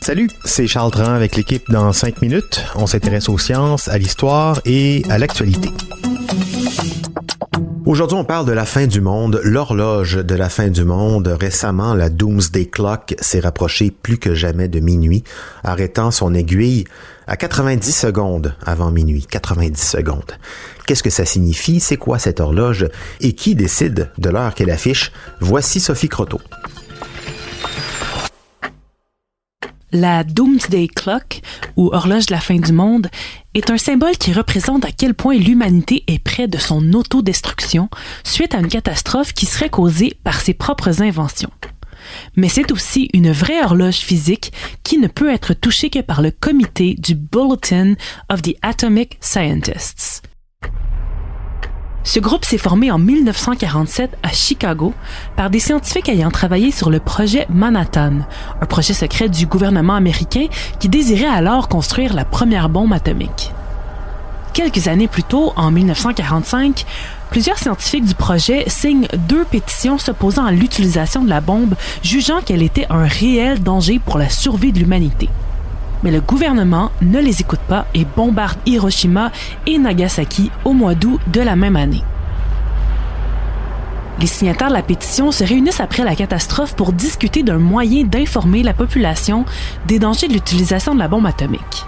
Salut, c'est Charles Tran avec l'équipe dans 5 minutes. On s'intéresse aux sciences, à l'histoire et à l'actualité. Aujourd'hui, on parle de la fin du monde, l'horloge de la fin du monde. Récemment, la Doomsday Clock s'est rapprochée plus que jamais de minuit, arrêtant son aiguille à 90 secondes avant minuit. 90 secondes. Qu'est-ce que ça signifie? C'est quoi cette horloge? Et qui décide de l'heure qu'elle affiche? Voici Sophie Croteau. La Doomsday Clock, ou horloge de la fin du monde, est un symbole qui représente à quel point l'humanité est près de son autodestruction suite à une catastrophe qui serait causée par ses propres inventions. Mais c'est aussi une vraie horloge physique qui ne peut être touchée que par le comité du Bulletin of the Atomic Scientists. Ce groupe s'est formé en 1947 à Chicago par des scientifiques ayant travaillé sur le projet Manhattan, un projet secret du gouvernement américain qui désirait alors construire la première bombe atomique. Quelques années plus tôt, en 1945, plusieurs scientifiques du projet signent deux pétitions s'opposant à l'utilisation de la bombe, jugeant qu'elle était un réel danger pour la survie de l'humanité mais le gouvernement ne les écoute pas et bombarde Hiroshima et Nagasaki au mois d'août de la même année. Les signataires de la pétition se réunissent après la catastrophe pour discuter d'un moyen d'informer la population des dangers de l'utilisation de la bombe atomique.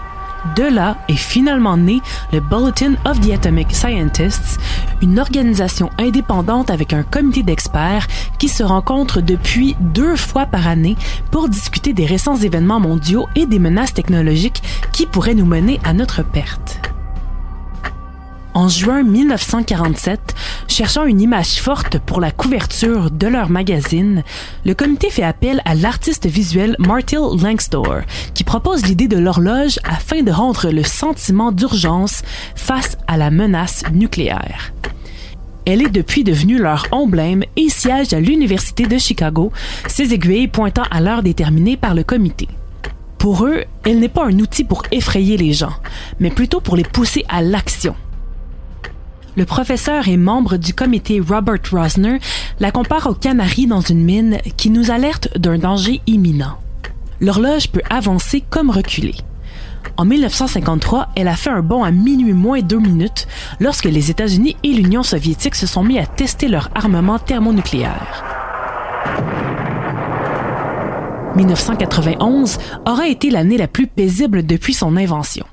De là est finalement né le Bulletin of the Atomic Scientists, une organisation indépendante avec un comité d'experts qui se rencontre depuis deux fois par année pour discuter des récents événements mondiaux et des menaces technologiques qui pourraient nous mener à notre perte. En juin 1947, cherchant une image forte pour la couverture de leur magazine, le comité fait appel à l'artiste visuel Martil Langstor, qui propose l'idée de l'horloge afin de rendre le sentiment d'urgence face à la menace nucléaire. Elle est depuis devenue leur emblème et siège à l'Université de Chicago, ses aiguilles pointant à l'heure déterminée par le comité. Pour eux, elle n'est pas un outil pour effrayer les gens, mais plutôt pour les pousser à l'action. Le professeur et membre du comité Robert Rosner la compare au canari dans une mine qui nous alerte d'un danger imminent. L'horloge peut avancer comme reculer. En 1953, elle a fait un bond à minuit moins deux minutes lorsque les États-Unis et l'Union soviétique se sont mis à tester leur armement thermonucléaire. 1991 aura été l'année la plus paisible depuis son invention.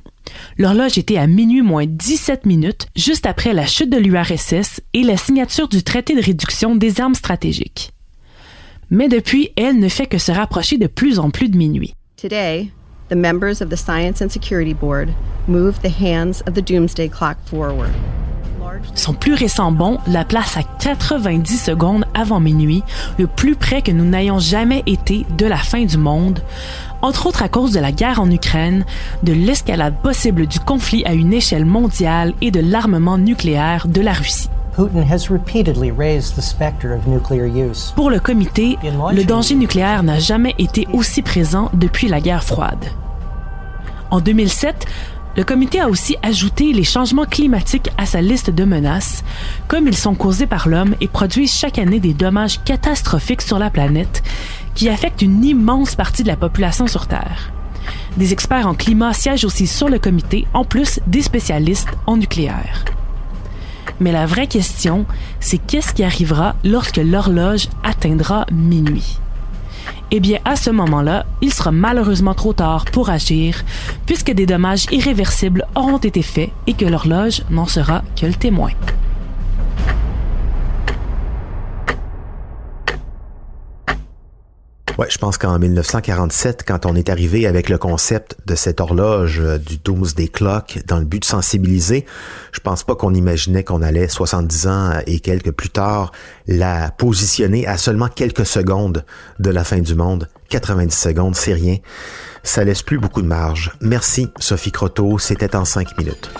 L'horloge était à minuit moins 17 minutes, juste après la chute de l'URSS et la signature du traité de réduction des armes stratégiques. Mais depuis, elle ne fait que se rapprocher de plus en plus de minuit. The members of the Science and Security Board move the hands of the Doomsday Clock forward. Son plus récent bond la place à 90 secondes avant minuit, le plus près que nous n'ayons jamais été de la fin du monde, entre autres à cause de la guerre en Ukraine, de l'escalade possible du conflit à une échelle mondiale et de l'armement nucléaire de la Russie. Pour le comité, le danger nucléaire n'a jamais été aussi présent depuis la guerre froide. En 2007, le comité a aussi ajouté les changements climatiques à sa liste de menaces, comme ils sont causés par l'homme et produisent chaque année des dommages catastrophiques sur la planète qui affectent une immense partie de la population sur Terre. Des experts en climat siègent aussi sur le comité, en plus des spécialistes en nucléaire. Mais la vraie question, c'est qu'est-ce qui arrivera lorsque l'horloge atteindra minuit? eh bien à ce moment-là, il sera malheureusement trop tard pour agir, puisque des dommages irréversibles auront été faits et que l'horloge n'en sera que le témoin. Ouais, je pense qu'en 1947, quand on est arrivé avec le concept de cette horloge euh, du Doomsday Clock dans le but de sensibiliser, je pense pas qu'on imaginait qu'on allait 70 ans et quelques plus tard la positionner à seulement quelques secondes de la fin du monde. 90 secondes, c'est rien. Ça laisse plus beaucoup de marge. Merci Sophie Croteau, c'était en 5 minutes.